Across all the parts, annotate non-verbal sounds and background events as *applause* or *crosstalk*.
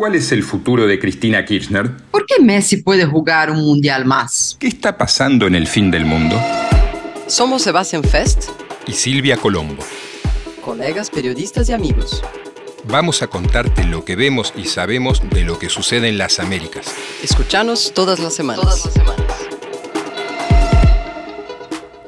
¿Cuál es el futuro de Cristina Kirchner? ¿Por qué Messi puede jugar un mundial más? ¿Qué está pasando en el fin del mundo? Somos Sebastián Fest y Silvia Colombo. Colegas, periodistas y amigos. Vamos a contarte lo que vemos y sabemos de lo que sucede en las Américas. Escuchanos todas las semanas. Todas las semanas.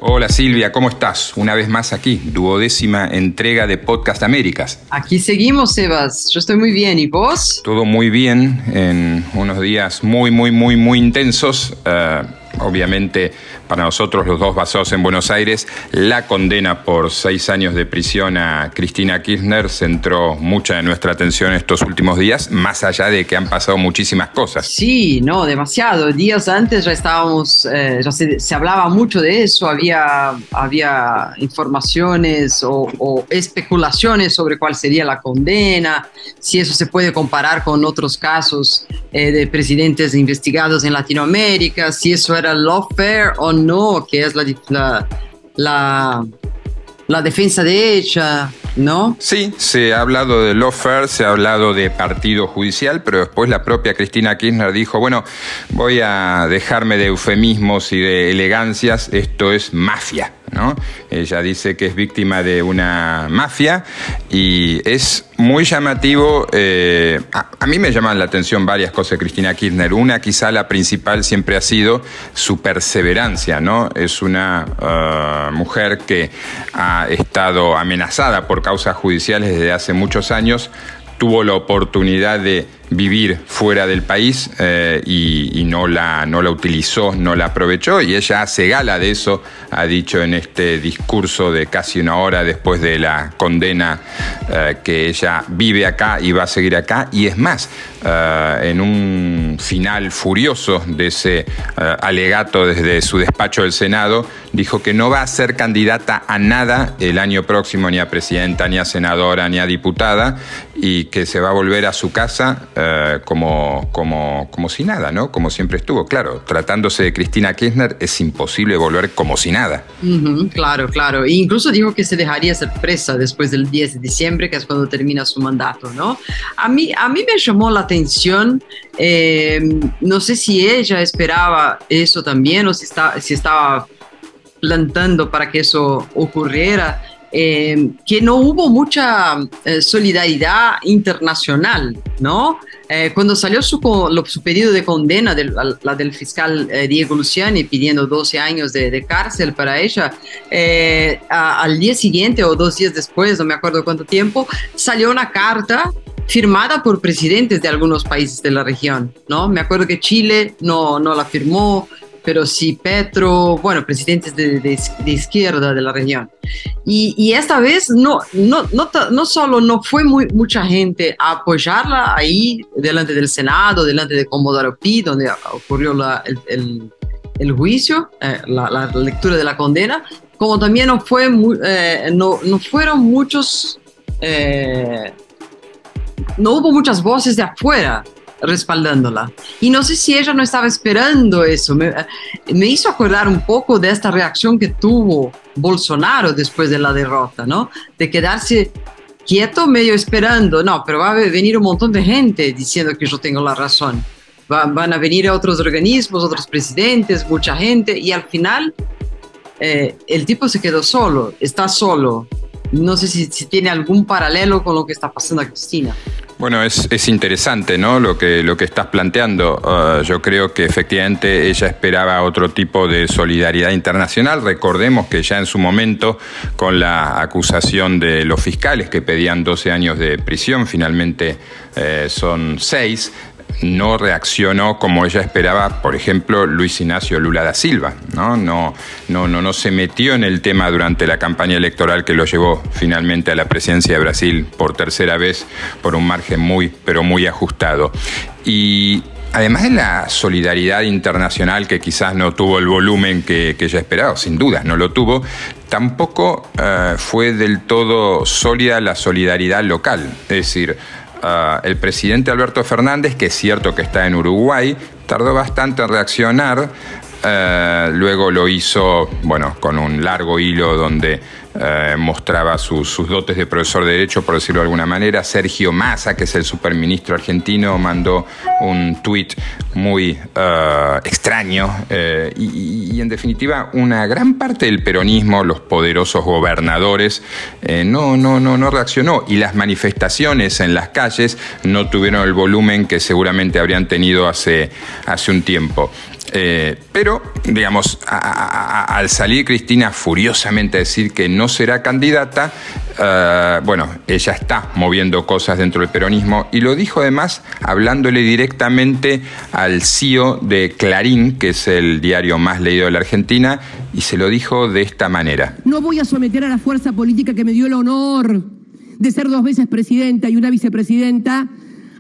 Hola Silvia, ¿cómo estás? Una vez más aquí, duodécima entrega de Podcast Américas. Aquí seguimos, Sebas. Yo estoy muy bien. ¿Y vos? Todo muy bien, en unos días muy, muy, muy, muy intensos. Eh, obviamente para nosotros los dos basados en Buenos Aires, la condena por seis años de prisión a Cristina Kirchner centró mucha de nuestra atención estos últimos días, más allá de que han pasado muchísimas cosas. Sí, no, demasiado. Días antes ya estábamos, eh, ya se, hablaba mucho de eso, había, había informaciones o, especulaciones sobre cuál sería la condena, si eso se puede comparar con otros casos eh, de presidentes investigados en Latinoamérica, si eso era lawfare o no, que es la, la, la, defensa de ella, ¿no? Sí, se ha hablado de lawfare, se ha hablado de partido judicial, pero después la propia Cristina Kirchner dijo, bueno, voy a dejarme de eufemismos y de elegancias, esto es mafia. Ella dice que es víctima de una mafia y es muy llamativo. Eh, a, mí me llaman la atención varias cosas de Cristina Kirchner. Una, quizá la principal siempre ha sido su perseverancia, ¿no? Es una uh, mujer que ha estado amenazada por causas judiciales desde hace muchos años. Tuvo la oportunidad de vivir fuera del país eh, y, no, la, no la utilizó, no la aprovechó y ella hace gala de eso, ha dicho en este discurso de casi una hora después de la condena eh, que ella vive acá y va a seguir acá y es más, eh, en un final furioso de ese alegato desde su despacho del Senado, dijo que no va a ser candidata a nada el año próximo, ni a presidenta, ni a senadora, ni a diputada, y que se va a volver a su casa eh, como, como, como si nada, ¿no? Como siempre estuvo. Claro, tratándose de Cristina Kirchner es imposible volver como si nada. claro, claro. E incluso dijo que se dejaría ser presa después del 10 de diciembre, que es cuando termina su mandato, ¿no? A mí, a mí me llamó la atención, eh, no sé si ella esperaba eso también o si, está, si estaba plantando para que eso ocurriera eh, que no hubo mucha eh, solidaridad internacional, ¿no? Eh, cuando salió su, su, pedido de condena, del, la del fiscal Diego Luciani, pidiendo 12 años de, cárcel para ella, al día siguiente o dos días después, no me acuerdo cuánto tiempo, salió una carta firmada por presidentes de algunos países de la región, ¿no? Me acuerdo que Chile no, no la firmó, pero sí Petro, bueno, presidentes de, izquierda de la región. Y, esta vez no, no, no, no solo no fue muy, mucha gente a apoyarla ahí delante del Senado, delante de Comodoro Pi, donde ocurrió el, juicio, eh, la, la, lectura de la condena, como también no, fue eh, no, no fueron muchos... Eh, no hubo muchas voces de afuera respaldándola. Y no sé si ella no estaba esperando eso. Me, hizo acordar un poco de esta reacción que tuvo Bolsonaro después de la derrota, ¿no? De quedarse quieto, medio esperando. No, pero va a venir un montón de gente diciendo que yo tengo la razón. van a venir otros organismos, otros presidentes, mucha gente, y al final eh, el tipo se quedó solo, está solo. No sé si, si tiene algún paralelo con lo que está pasando a Cristina. Bueno, es, interesante ¿no? lo, que, lo que estás planteando. Uh, yo creo que efectivamente ella esperaba otro tipo de solidaridad internacional. Recordemos que ya en su momento, con la acusación de los fiscales que pedían 12 años de prisión, finalmente eh, son seis, no reaccionó como ella esperaba, por ejemplo, Luis Ignacio Lula da Silva. ¿no? No, no, no, no se metió en el tema durante la campaña electoral que lo llevó finalmente a la presidencia de Brasil por tercera vez por un margen muy, pero muy ajustado. Y Además de la solidaridad internacional que quizás no tuvo el volumen que, ella esperaba, sin duda no lo tuvo, tampoco eh, fue del todo sólida la solidaridad local. Es decir, el presidente Alberto Fernández, que es cierto que está en Uruguay, tardó bastante en reaccionar eh, luego lo hizo, bueno, con un largo hilo donde eh, mostraba sus dotes de profesor de Derecho, por decirlo de alguna manera. Sergio Massa, que es el superministro argentino, mandó un tuit muy eh, extraño eh, y, en definitiva una gran parte del peronismo, los poderosos gobernadores, no, no, no, no reaccionó y las manifestaciones en las calles no tuvieron el volumen que seguramente habrían tenido hace, hace un tiempo. Eh, pero, digamos, al salir Cristina furiosamente a decir que no será candidata, eh, bueno, ella está moviendo cosas dentro del peronismo y lo dijo además hablándole directamente al CEO de Clarín, que es el diario más leído de la Argentina, y se lo dijo de esta manera. No voy a someter a la fuerza política que me dio el honor de ser dos veces presidenta y una vicepresidenta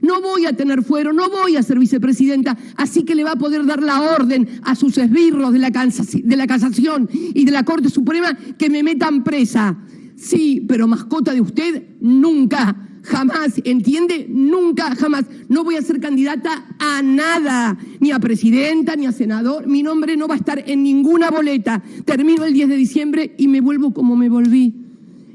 no voy a tener fuero, no voy a ser vicepresidenta, así que le va a poder dar la orden a sus esbirros de la, de la casación y de la Corte Suprema que me metan presa. Sí, pero mascota de usted, nunca, jamás, ¿entiende? Nunca, jamás. No voy a ser candidata a nada, ni a presidenta, ni a senador. Mi nombre no va a estar en ninguna boleta. Termino el 10 de diciembre y me vuelvo como me volví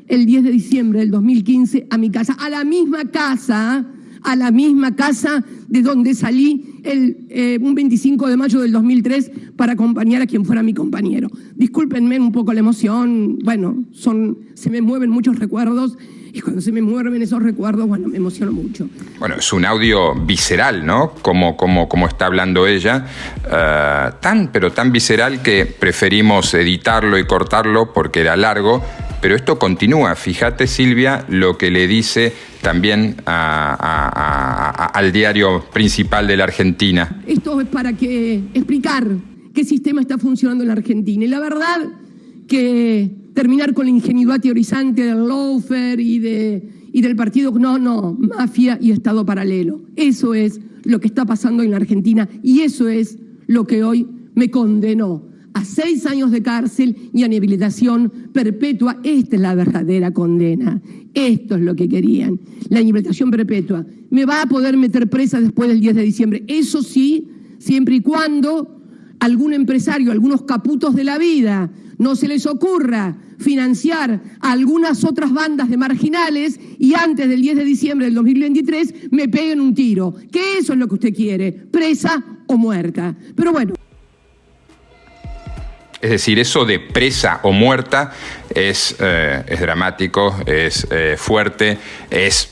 el 10 de diciembre del 2015 a mi casa, a la misma casa a la misma casa de donde salí el, eh, un 25 de mayo del 2003 para acompañar a quien fuera mi compañero. Discúlpenme un poco la emoción, bueno, son, se me mueven muchos recuerdos y cuando se me mueven esos recuerdos, bueno, me emociono mucho. Bueno, es un audio visceral, ¿no? Como, como, como está hablando ella, eh, tan, pero tan visceral que preferimos editarlo y cortarlo porque era largo, pero esto continúa. Fíjate, Silvia, lo que le dice también al diario principal de la Argentina. Esto es para que explicar qué sistema está funcionando en la Argentina. Y la verdad que terminar con la ingenuidad teorizante del lawfare y, de, y del partido, no, no, mafia y Estado paralelo. Eso es lo que está pasando en la Argentina y eso es lo que hoy me condenó a seis años de cárcel y a inhabilitación perpetua. Esta es la verdadera condena. Esto es lo que querían, la inhabilitación perpetua. Me va a poder meter presa después del 10 de diciembre. Eso sí, siempre y cuando algún empresario, algunos caputos de la vida, no se les ocurra financiar a algunas otras bandas de marginales y antes del 10 de diciembre del 2023 me peguen un tiro. Que eso es lo que usted quiere, presa o muerta. Pero bueno. Es decir, eso de presa o muerta es, eh, dramático, es eh, fuerte, es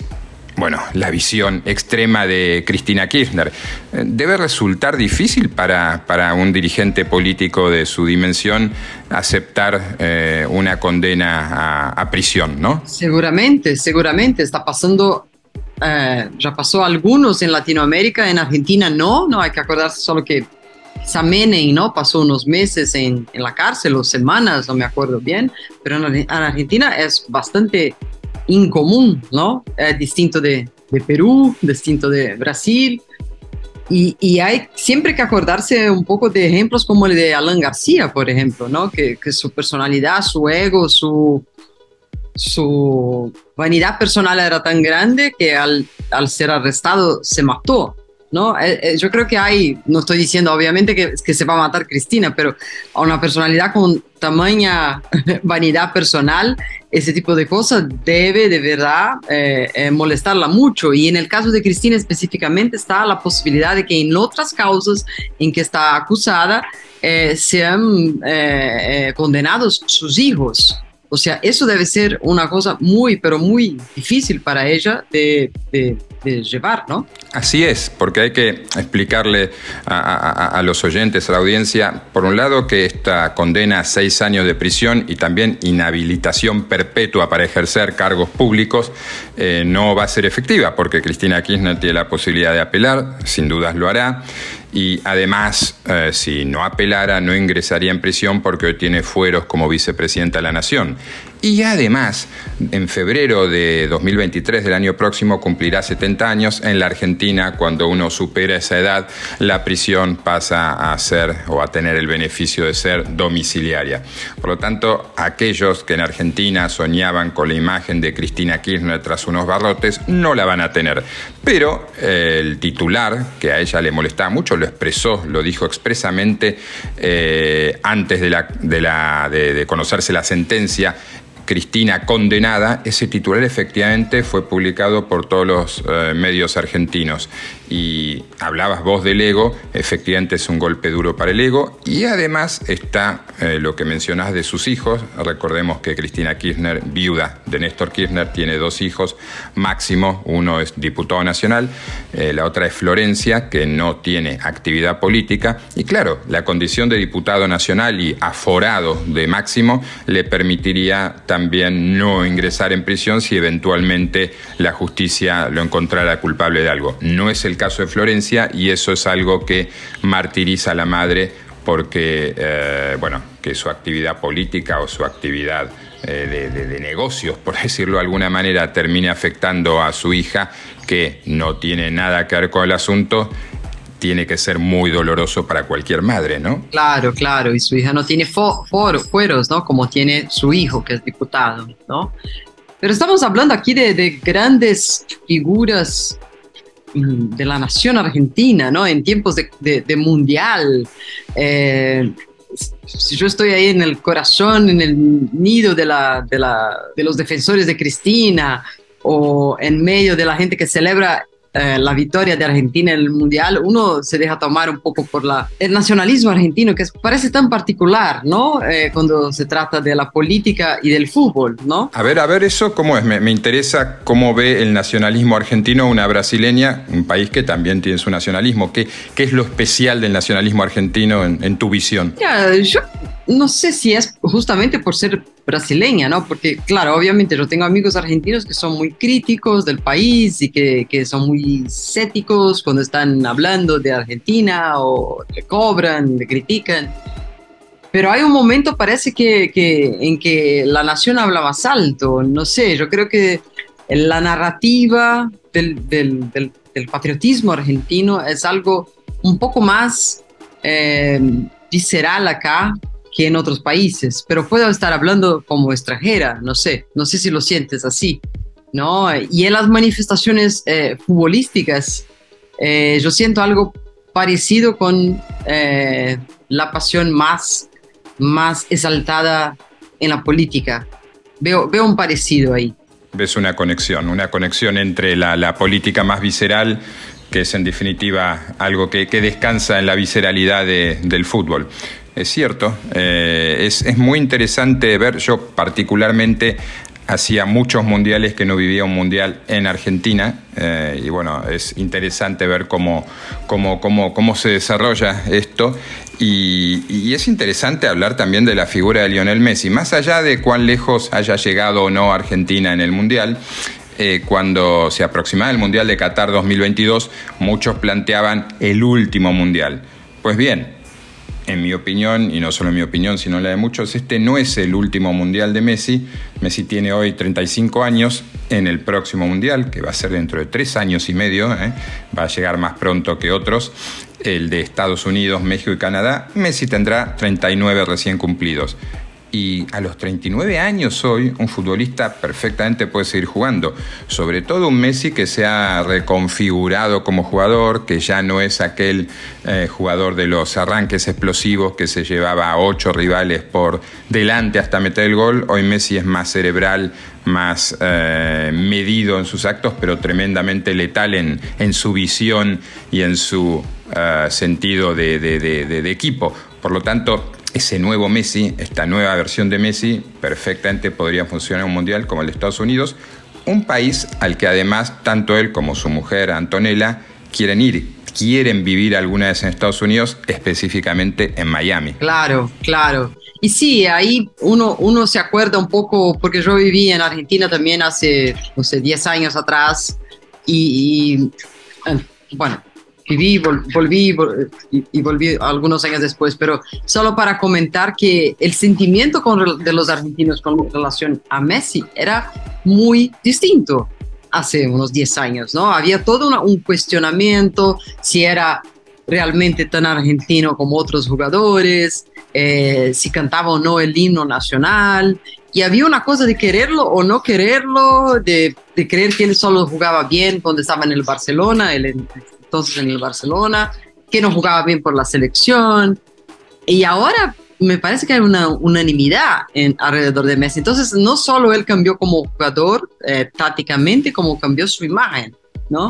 bueno, la visión extrema de Cristina Kirchner. Debe resultar difícil para, para un dirigente político de su dimensión aceptar eh, una condena a, prisión, ¿no? Seguramente, seguramente. Está pasando, ya pasó algunos en Latinoamérica, en Argentina no, no hay que acordarse solo que Menem, ¿no? Pasó unos meses en, la cárcel o semanas, no me acuerdo bien, pero en, Argentina es bastante incomún, ¿no? Es distinto de, Perú, distinto de Brasil. Y, y, hay siempre que acordarse un poco de ejemplos como el de Alan García, por ejemplo, ¿no? Que, que su personalidad, su ego, su, su vanidad personal era tan grande que al, al ser arrestado se mató. ¿No? Eh, eh, yo creo que hay, no estoy diciendo obviamente que, que, se va a matar Cristina, pero a una personalidad con tamaña *laughs* vanidad personal, ese tipo de cosas debe de verdad eh, molestarla mucho. Y en el caso de Cristina específicamente está la posibilidad de que en otras causas en que está acusada sean condenados sus hijos. O sea, eso debe ser una cosa muy, pero muy difícil para ella de, llevar, ¿no? Así es, porque hay que explicarle a, los oyentes, a la audiencia, por un lado, que esta condena a seis años de prisión y también inhabilitación perpetua para ejercer cargos públicos eh, no va a ser efectiva, porque Cristina Kirchner tiene la posibilidad de apelar, sin dudas lo hará, y además, eh, si no apelara, no ingresaría en prisión porque hoy tiene fueros como vicepresidenta de la Nación. Y además, en febrero de 2023 del año próximo cumplirá 70 años. En la Argentina, cuando uno supera esa edad, la prisión pasa a ser o a tener el beneficio de ser domiciliaria. Por lo tanto, aquellos que en Argentina soñaban con la imagen de Cristina Kirchner tras unos barrotes, no la van a tener. Pero eh, el titular, que a ella le molestaba mucho, lo expresó, lo dijo expresamente eh, antes de, conocerse la sentencia Cristina condenada, ese titular efectivamente fue publicado por todos los eh, medios argentinos. Y hablabas vos del ego, efectivamente es un golpe duro para el ego. Y además está eh, lo que mencionás de sus hijos. Recordemos que Cristina Kirchner, viuda de Néstor Kirchner, tiene dos hijos. Máximo, uno es diputado nacional, eh, la otra es Florencia, que no tiene actividad política. Y claro, la condición de diputado nacional y aforado de Máximo le permitiría también no ingresar en prisión si eventualmente la justicia lo encontrara culpable de algo. No es el caso de Florencia y eso es algo que martiriza a la madre porque, eh, bueno, que su actividad política o su actividad eh, de, negocios, por *laughs* decirlo de alguna manera, termine afectando a su hija, que no tiene nada que ver con el asunto, tiene que ser muy doloroso para cualquier madre, ¿no? Claro, claro, y su hija no tiene fo for fueros, ¿no? Como tiene su hijo, que es diputado, ¿no? Pero estamos hablando aquí de grandes figuras de la nación argentina, ¿no? En tiempos de mundial. Eh, si yo estoy ahí en el corazón, en el nido de, la, de, la, de los defensores de Cristina o en medio de la gente que celebra eh, la victoria de Argentina en el Mundial, uno se deja tomar un poco por la, el nacionalismo argentino, que parece tan particular, ¿no? Eh, cuando se trata de la política y del fútbol, ¿no? A ver, a ver, eso cómo es. Me, me, interesa cómo ve el nacionalismo argentino una brasileña, un país que también tiene su nacionalismo. ¿Qué, qué es lo especial del nacionalismo argentino en, en tu visión? Ya, yo no sé si es justamente por ser brasileña, ¿no? Porque, claro, obviamente yo tengo amigos argentinos que son muy críticos del país y que, que son muy céticos cuando están hablando de Argentina o le cobran, le critican. Pero hay un momento, parece que, que, en que la nación habla más alto. No sé, yo creo que la narrativa del, del, del, del patriotismo argentino es algo un poco más eh, visceral acá que en otros países, pero puedo estar hablando como extranjera, no sé, no sé si lo sientes así, ¿no? Y en las manifestaciones eh, futbolísticas, eh, yo siento algo parecido con eh, la pasión más, más exaltada en la política. Veo, veo un parecido ahí. Ves una conexión, una conexión entre la, la política más visceral que es en definitiva algo que, que descansa en la visceralidad de, del fútbol. Es cierto, eh, es, es, muy interesante ver, yo particularmente hacía muchos mundiales que no vivía un mundial en Argentina eh, y bueno, es interesante ver cómo, cómo, cómo, cómo se desarrolla esto y, es interesante hablar también de la figura de Lionel Messi, más allá de cuán lejos haya llegado o no Argentina en el mundial, eh, cuando se aproximaba el Mundial de Qatar 2022, muchos planteaban el último Mundial. Pues bien, en mi opinión, y no solo en mi opinión, sino la de muchos, este no es el último Mundial de Messi. Messi tiene hoy 35 años. En el próximo Mundial, que va a ser dentro de tres años y medio, ¿eh? va a llegar más pronto que otros, el de Estados Unidos, México y Canadá, Messi tendrá 39 recién cumplidos. Y a los 39 años hoy, un futbolista perfectamente puede seguir jugando. Sobre todo un Messi que se ha reconfigurado como jugador, que ya no es aquel eh, jugador de los arranques explosivos que se llevaba a ocho rivales por delante hasta meter el gol. Hoy Messi es más cerebral, más eh, medido en sus actos, pero tremendamente letal en, su visión y en su uh, sentido de equipo. Por lo tanto, ese nuevo Messi, esta nueva versión de Messi, perfectamente podría funcionar en un mundial como el de Estados Unidos, un país al que además tanto él como su mujer Antonella quieren ir, quieren vivir alguna vez en Estados Unidos, específicamente en Miami. Claro, claro. Y sí, ahí uno, uno se acuerda un poco, porque yo viví en Argentina también hace, no sé, 10 años atrás, y, eh, bueno, viví, volví y, volví algunos años después, pero solo para comentar que el sentimiento con, de los argentinos con relación a Messi era muy distinto hace unos 10 años, ¿no? Había todo un cuestionamiento si era realmente tan argentino como otros jugadores, eh, si cantaba o no el himno nacional, y había una cosa de quererlo o no quererlo, de, de creer que él solo jugaba bien cuando estaba en el Barcelona, el, entonces en el Barcelona, que no jugaba bien por la selección. Y ahora me parece que hay una unanimidad en, alrededor de Messi. Entonces, no solo él cambió como jugador eh, tácticamente, como cambió su imagen.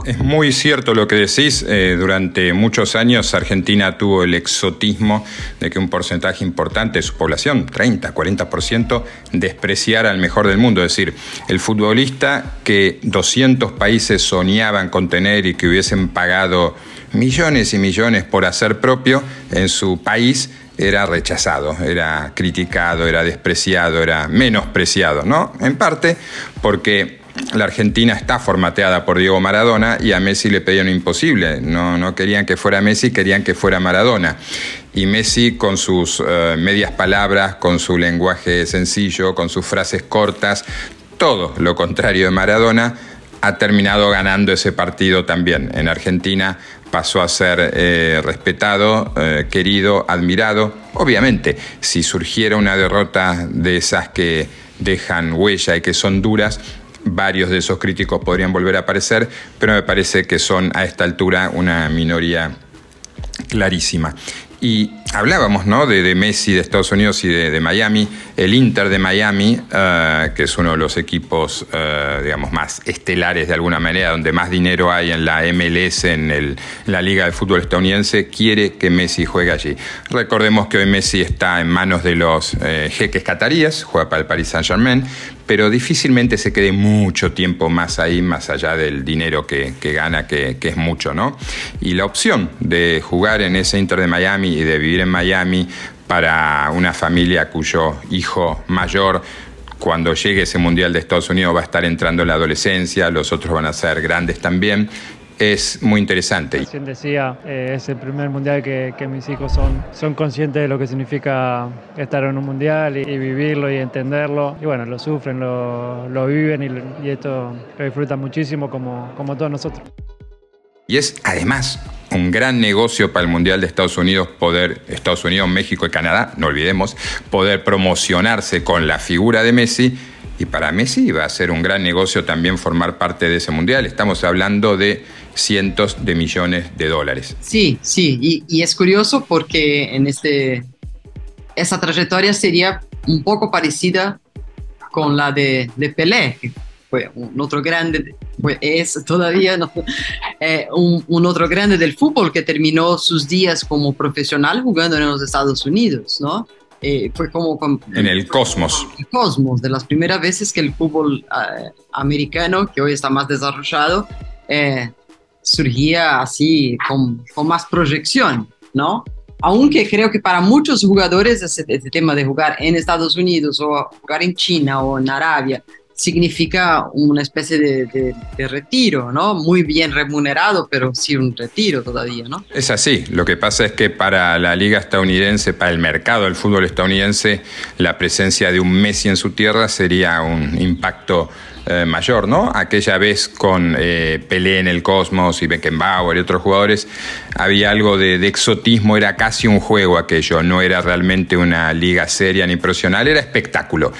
Es muy cierto lo que decís. Eh, durante muchos años Argentina tuvo el exotismo de que un porcentaje importante de su población, 30, 40%, despreciara al mejor del mundo. Es decir, el futbolista que 200 países soñaban con tener y que hubiesen pagado millones y millones por hacer propio en su país, era rechazado, era criticado, era despreciado, era menospreciado, ¿no? En parte porque la Argentina está formateada por Diego Maradona y a Messi le pedían imposible. No, no querían que fuera Messi, querían que fuera Maradona. Y Messi con sus eh, medias palabras, con su lenguaje sencillo, con sus frases cortas, todo lo contrario de Maradona, ha terminado ganando ese partido también. En Argentina pasó a ser eh, respetado, eh, querido, admirado. Obviamente, si surgiera una derrota de esas que dejan huella y que son duras, varios de esos críticos podrían volver a aparecer, pero me parece que son a esta altura una minoría clarísima. Y hablábamos ¿no? de, Messi de Estados Unidos y de, Miami. El Inter de Miami, eh, que es uno de los equipos eh, digamos, más estelares de alguna manera, donde más dinero hay en la MLS, en, la Liga de Fútbol estadounidense, quiere que Messi juegue allí. Recordemos que hoy Messi está en manos de los eh, jeques cataríes, juega para el Paris Saint-Germain, pero difícilmente se quede mucho tiempo más ahí, más allá del dinero que, gana, que, es mucho, ¿no? Y la opción de jugar en ese Inter de Miami y de vivir en Miami para una familia cuyo hijo mayor cuando llegue ese Mundial de Estados Unidos va a estar entrando en la adolescencia, los otros van a ser grandes también es muy interesante. Recién decía, eh, es el primer mundial que, mis hijos son, son conscientes de lo que significa estar en un mundial y, vivirlo y entenderlo. Y bueno, lo sufren, lo, viven y, y, esto lo disfrutan muchísimo como, como todos nosotros. Y es además un gran negocio para el Mundial de Estados Unidos poder, Estados Unidos, México y Canadá, no olvidemos, poder promocionarse con la figura de Messi. Y para Messi va a ser un gran negocio también formar parte de ese Mundial. Estamos hablando de cientos de millones de dólares. Sí, sí, y, es curioso porque en este, esa trayectoria sería un poco parecida con la de, Pelé, que fue un otro grande, es todavía *laughs* eh, un, otro grande del fútbol que terminó sus días como profesional jugando en los Estados Unidos, ¿no? Eh, fue como, en el Cosmos. El Cosmos, de las primeras veces que el fútbol eh, americano, que hoy está más desarrollado, surgía así con, con, más proyección, ¿no? Aunque creo que para muchos jugadores ese, tema de jugar en Estados Unidos o jugar en China o en Arabia significa una especie de, retiro, ¿no? Muy bien remunerado, pero sí un retiro todavía, ¿no? Es así. Lo que pasa es que para la liga estadounidense, para el mercado del fútbol estadounidense, la presencia de un Messi en su tierra sería un impacto eh, mayor, ¿no? Aquella vez con eh, Pelé en el Cosmos y Beckenbauer y otros jugadores, había algo de, exotismo, era casi un juego aquello, no era realmente una liga seria ni profesional, era espectáculo.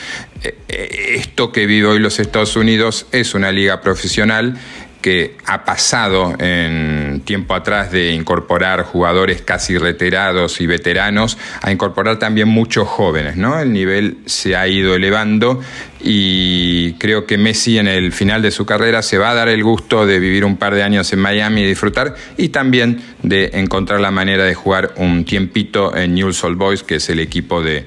Eh, esto que vive hoy los Estados Unidos es una liga profesional que ha pasado en tiempo atrás de incorporar jugadores casi retirados y veteranos a incorporar también muchos jóvenes, ¿no? El nivel se ha ido elevando y creo que Messi en el final de su carrera se va a dar el gusto de vivir un par de años en Miami y disfrutar y también de encontrar la manera de jugar un tiempito en Newell's Old Boys, que es el equipo de,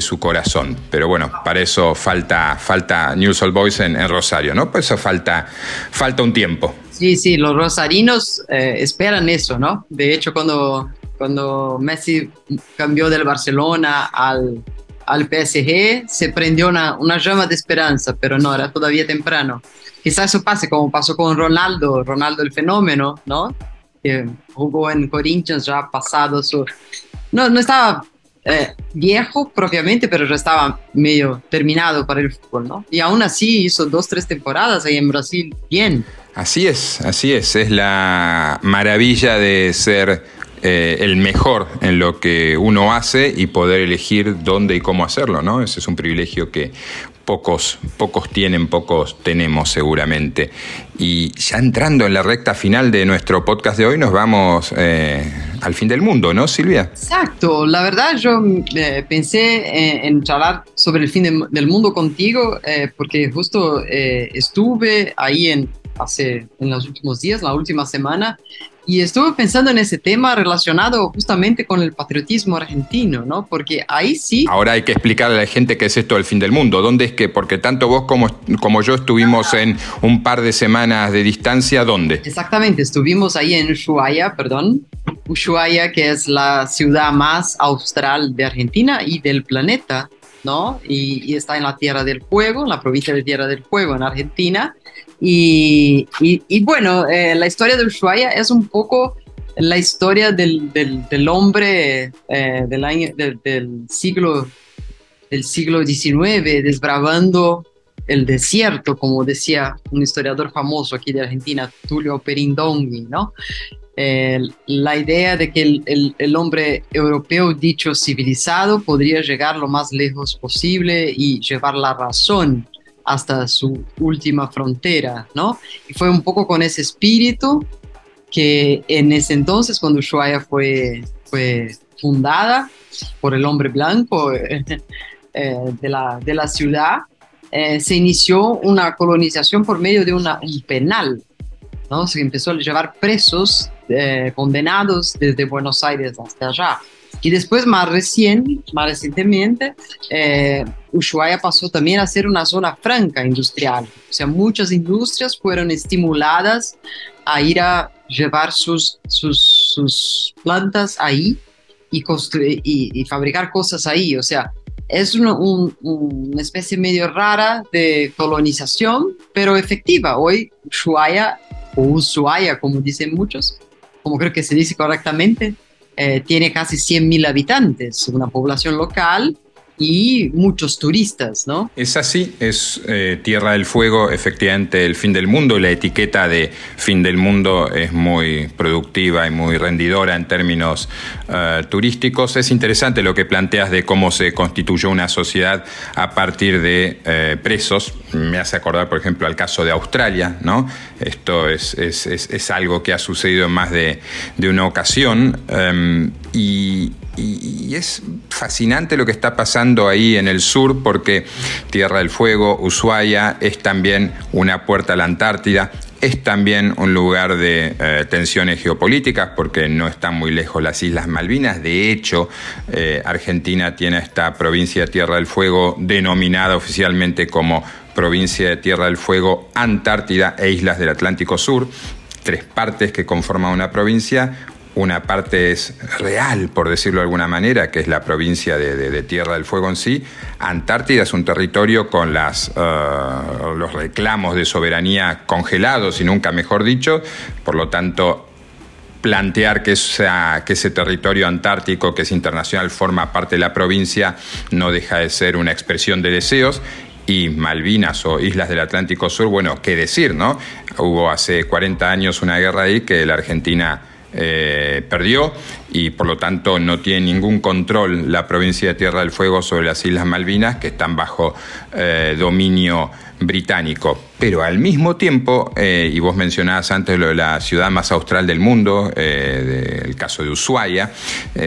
su corazón. Pero bueno, para eso falta, falta Newell's Old Boys en, Rosario, ¿no? Pues eso falta, falta un tiempo. Sí, sí, los rosarinos eh, esperan eso, ¿no? De hecho, cuando, cuando Messi cambió del Barcelona al, al PSG, se prendió una, una llama de esperanza, pero no, era todavía temprano. Quizás eso pase como pasó con Ronaldo, Ronaldo el fenómeno, ¿no? Que jugó en Corinthians ya pasado su... No, no estaba eh, viejo propiamente, pero ya estaba medio terminado para el fútbol, ¿no? Y aún así hizo dos, tres temporadas ahí en Brasil bien. Así es, así es. Es la maravilla de ser eh, el mejor en lo que uno hace y poder elegir dónde y cómo hacerlo, ¿no? Ese es un privilegio que pocos, pocos tienen, pocos tenemos seguramente. Y ya entrando en la recta final de nuestro podcast de hoy, nos vamos eh, al fin del mundo, ¿no, Silvia? Exacto. La verdad, yo eh, pensé en, charlar sobre el fin del mundo contigo, porque justo estuve ahí en, hace, en los últimos días, la última semana, y estuve pensando en ese tema relacionado justamente con el patriotismo argentino, ¿no? Porque ahí sí... Ahora hay que explicarle a la gente qué es esto del fin del mundo. ¿Dónde es que, porque tanto vos como, como yo estuvimos en un par de semanas de distancia, ¿dónde? Exactamente, estuvimos ahí en Ushuaia, perdón. Ushuaia, que es la ciudad más austral de Argentina y del planeta, ¿no? Y, y está en la Tierra del Fuego, en la provincia de Tierra del Fuego, en Argentina. Y, y, bueno, eh, la historia de Ushuaia es un poco la historia del, del, hombre eh, del, siglo, del siglo XIX desbravando el desierto, como decía un historiador famoso aquí de Argentina, Tulio Perindongui, ¿no? la idea de que el, el, hombre europeo dicho civilizado podría llegar lo más lejos posible y llevar la razón hasta su última frontera, ¿no? Y fue un poco con ese espíritu que en ese entonces, cuando Ushuaia fue, fue fundada por el hombre blanco *laughs* eh, de, la, de la ciudad, eh, se inició una colonización por medio de una, un penal, ¿no? Se empezó a llevar presos eh, condenados desde Buenos Aires hasta allá. Y después, más recién, más recientemente, eh, Ushuaia pasó también a ser una zona franca industrial. O sea, muchas industrias fueron estimuladas a ir a llevar sus, sus, sus plantas ahí y, construir, y, fabricar cosas ahí. O sea, es una, una, especie medio rara de colonización, pero efectiva. Hoy Ushuaia, o Ushuaia, como dicen muchos, como creo que se dice correctamente, eh, tiene casi 100.000 habitantes, una población local y muchos turistas, ¿no? Es así, es eh, Tierra del Fuego, efectivamente el fin del mundo. La etiqueta de fin del mundo es muy productiva y muy rendidora en términos eh, turísticos. Es interesante lo que planteas de cómo se constituyó una sociedad a partir de eh, presos. Me hace acordar, por ejemplo, al caso de Australia, ¿no? Esto es, es, es, algo que ha sucedido en más de, de una ocasión. Em, y, y, es fascinante lo que está pasando ahí en el sur porque Tierra del Fuego, Ushuaia, es también una puerta a la Antártida, es también un lugar de eh, tensiones geopolíticas porque no están muy lejos las Islas Malvinas. De hecho, eh, Argentina tiene esta provincia de Tierra del Fuego denominada oficialmente como provincia de Tierra del Fuego, Antártida e Islas del Atlántico Sur tres partes que conforman una provincia, una parte es real, por decirlo de alguna manera, que es la provincia de, Tierra del Fuego en sí. Antártida es un territorio con eh, los reclamos de soberanía congelados, y nunca mejor dicho. Por lo tanto, plantear que ese territorio antártico, que es internacional, forma parte de la provincia, no deja de ser una expresión de deseos y Malvinas o Islas del Atlántico Sur, bueno, qué decir, ¿no? Hubo hace 40 años una guerra ahí que la Argentina eh, perdió y por lo tanto no tiene ningún control la provincia de Tierra del Fuego sobre las Islas Malvinas que están bajo eh, dominio británico. Pero al mismo tiempo, eh, y vos mencionabas antes lo de la ciudad más austral del mundo, el caso de Ushuaia,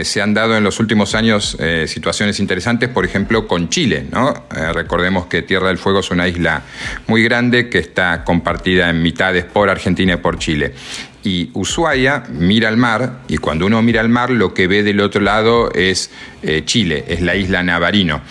se han dado en los últimos años situaciones interesantes, por ejemplo, con Chile. ¿no? recordemos que Tierra del Fuego es una isla muy grande que está compartida en mitades por Argentina y por Chile y Ushuaia mira al mar y cuando uno mira al mar lo que ve del otro lado es Chile, es la isla Navarino.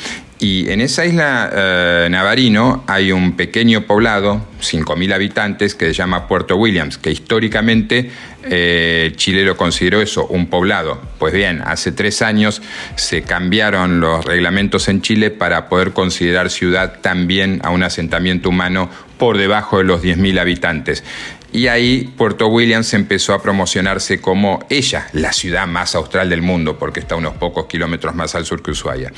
Y en esa isla eh, Navarino hay un pequeño poblado, 5.000 habitantes, que se llama Puerto Williams, que históricamente eh, Chile lo consideró eso, un poblado. Pues bien, hace tres años se cambiaron los reglamentos en Chile para poder considerar ciudad también a un asentamiento humano por debajo de los 10.000 habitantes. Y ahí Puerto Williams empezó a promocionarse como ella, la ciudad más austral del mundo, porque está unos pocos kilómetros más al sur que Ushuaia.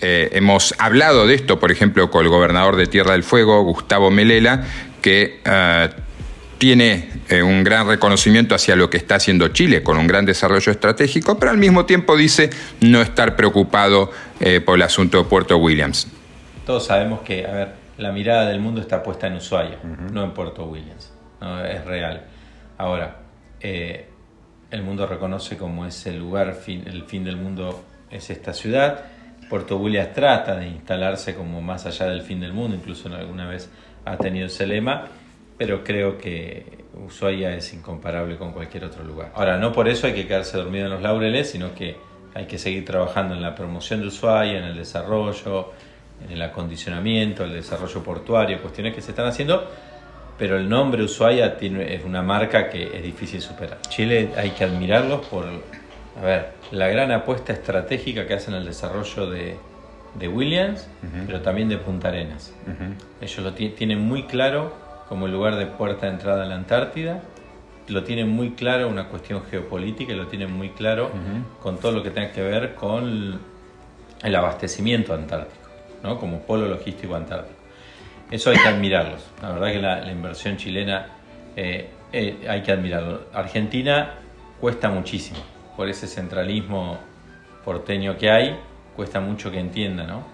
Eh, hemos hablado de esto, por ejemplo, con el gobernador de Tierra del Fuego, Gustavo Melela, que eh, tiene eh, un gran reconocimiento hacia lo que está haciendo Chile, con un gran desarrollo estratégico, pero al mismo tiempo dice no estar preocupado por el asunto de Puerto Williams. Todos sabemos que, a ver, la mirada del mundo está puesta en Ushuaia, no en Puerto Williams. Es real. Ahora, el mundo reconoce como ese lugar, el fin del mundo es esta ciudad Puerto Williams trata de instalarse como más allá del fin del mundo, incluso alguna vez ha tenido ese lema, pero creo que Ushuaia es incomparable con cualquier otro lugar. Ahora, no por eso hay que quedarse dormido en los laureles, sino que hay que seguir trabajando en la promoción de Ushuaia, en el desarrollo, en el acondicionamiento, el desarrollo portuario, cuestiones que se están haciendo, pero el nombre Ushuaia tiene, es una marca que es difícil superar. Chile hay que admirarlos por a ver, la gran apuesta estratégica que hacen el desarrollo de, Williams, pero también de Punta Arenas. Ellos lo tienen muy claro como el lugar de puerta de entrada a la Antártida, lo tienen muy claro una cuestión geopolítica y lo tienen muy claro con todo lo que tenga que ver con el abastecimiento antártico, ¿no? como polo logístico antártico. Eso hay que admirarlos. La verdad que la, inversión chilena eh, eh, hay que admirarlo. Argentina cuesta muchísimo por ese centralismo porteño que hay, cuesta mucho que entienda, ¿no?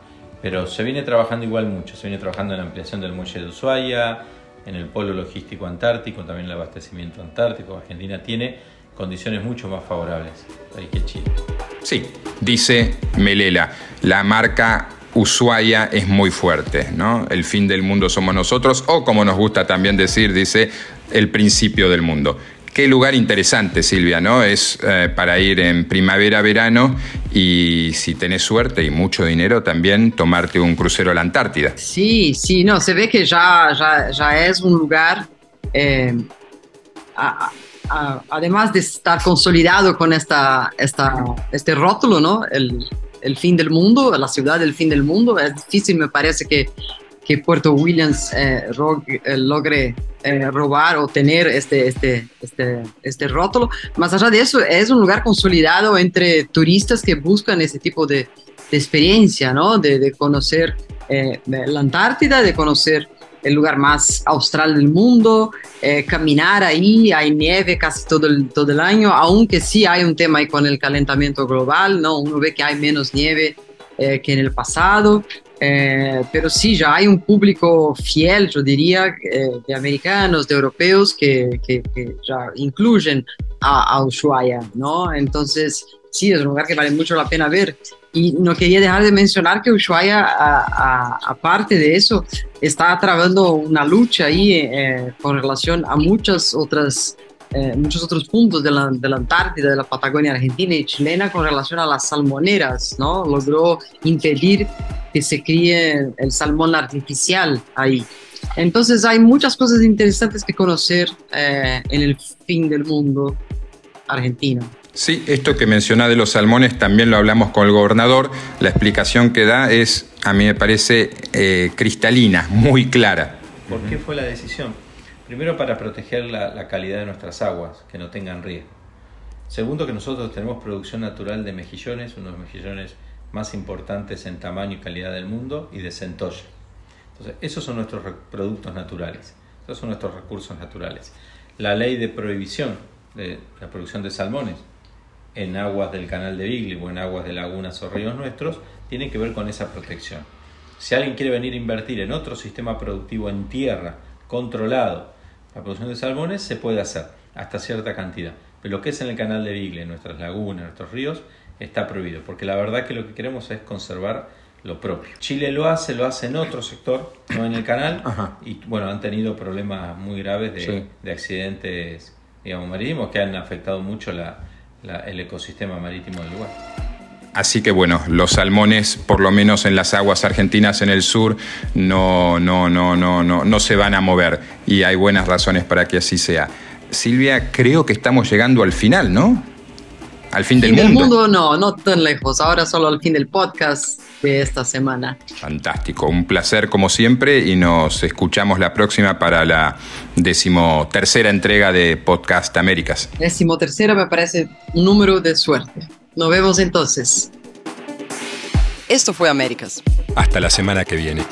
Pero se viene trabajando igual mucho, se viene trabajando en la ampliación del muelle de Ushuaia, en el polo logístico antártico, también el abastecimiento antártico. Argentina tiene condiciones mucho más favorables que Chile. Sí, dice Melela, la marca Ushuaia es muy fuerte, ¿no? El fin del mundo somos nosotros, o como nos gusta también decir, dice, el principio del mundo. Qué lugar interesante, Silvia, ¿no? Es eh, para ir en primavera, verano y si tenés suerte y mucho dinero también tomarte un crucero a la Antártida. Sí, sí, no, se ve que ya, ya, es un lugar, eh, además de estar consolidado con esta, este rótulo, ¿no? El, el fin del mundo, la ciudad del fin del mundo. Es difícil, me parece que que Puerto Williams eh, eh, logre eh, robar o tener este, este, este, este rótulo. Más allá de eso, es un lugar consolidado entre turistas que buscan ese tipo de, experiencia, ¿no? De, conocer la Antártida, de conocer el lugar más austral del mundo, caminar ahí, hay nieve casi todo el, todo el año, aunque sí hay un tema ahí con el calentamiento global, ¿no? Uno ve que hay menos nieve que en el pasado, eh, pero sí, ya hay un público fiel, yo diría, eh, de americanos, de europeos, que, que, ya incluyen a, Ushuaia, ¿no? Entonces, sí, es un lugar que vale mucho la pena ver. Y no quería dejar de mencionar que Ushuaia, aparte de eso, está trabando una lucha ahí eh, con relación a muchas otras muchos otros puntos de la, de la, Antártida, de la Patagonia argentina y chilena con relación a las salmoneras, ¿no? Logró impedir que se críe el salmón artificial ahí. Entonces hay muchas cosas interesantes que conocer eh, en el fin del mundo argentino. Sí, esto que menciona de los salmones también lo hablamos con el gobernador. La explicación que da es, a mí me parece, eh, cristalina, muy clara. ¿Por qué fue la decisión? Primero para proteger la, la calidad de nuestras aguas, que no tengan riesgo. Segundo que nosotros tenemos producción natural de mejillones, unos mejillones más importantes en tamaño y calidad del mundo y de centolla. Entonces, esos son nuestros productos naturales, esos son nuestros recursos naturales. La ley de prohibición de la producción de salmones en aguas del canal de Beagle o en aguas de lagunas o ríos nuestros, tiene que ver con esa protección. Si alguien quiere venir a invertir en otro sistema productivo en tierra, controlado, la producción de salmones, se puede hacer hasta cierta cantidad. Pero lo que es en el canal de Beagle, en nuestras lagunas, en nuestros ríos, está prohibido, porque la verdad que lo que queremos es conservar lo propio. Chile lo hace, lo hace en otro sector, no en el canal, y bueno, han tenido problemas muy graves de, de accidentes, digamos, marítimos que han afectado mucho el ecosistema marítimo del lugar. Así que bueno, los salmones, por lo menos en las aguas argentinas en el sur, no, no, no, no, no, no se van a mover y hay buenas razones para que así sea. Silvia, creo que estamos llegando al final, ¿no? Al fin, del, mundo. del mundo. no, no tan lejos. Ahora solo al fin del podcast de esta semana. Fantástico, un placer como siempre y nos escuchamos la próxima para la decimotercera entrega de Podcast Américas. Decimotercera me parece un número de suerte. Nos vemos entonces. Esto fue Américas. Hasta la semana que viene.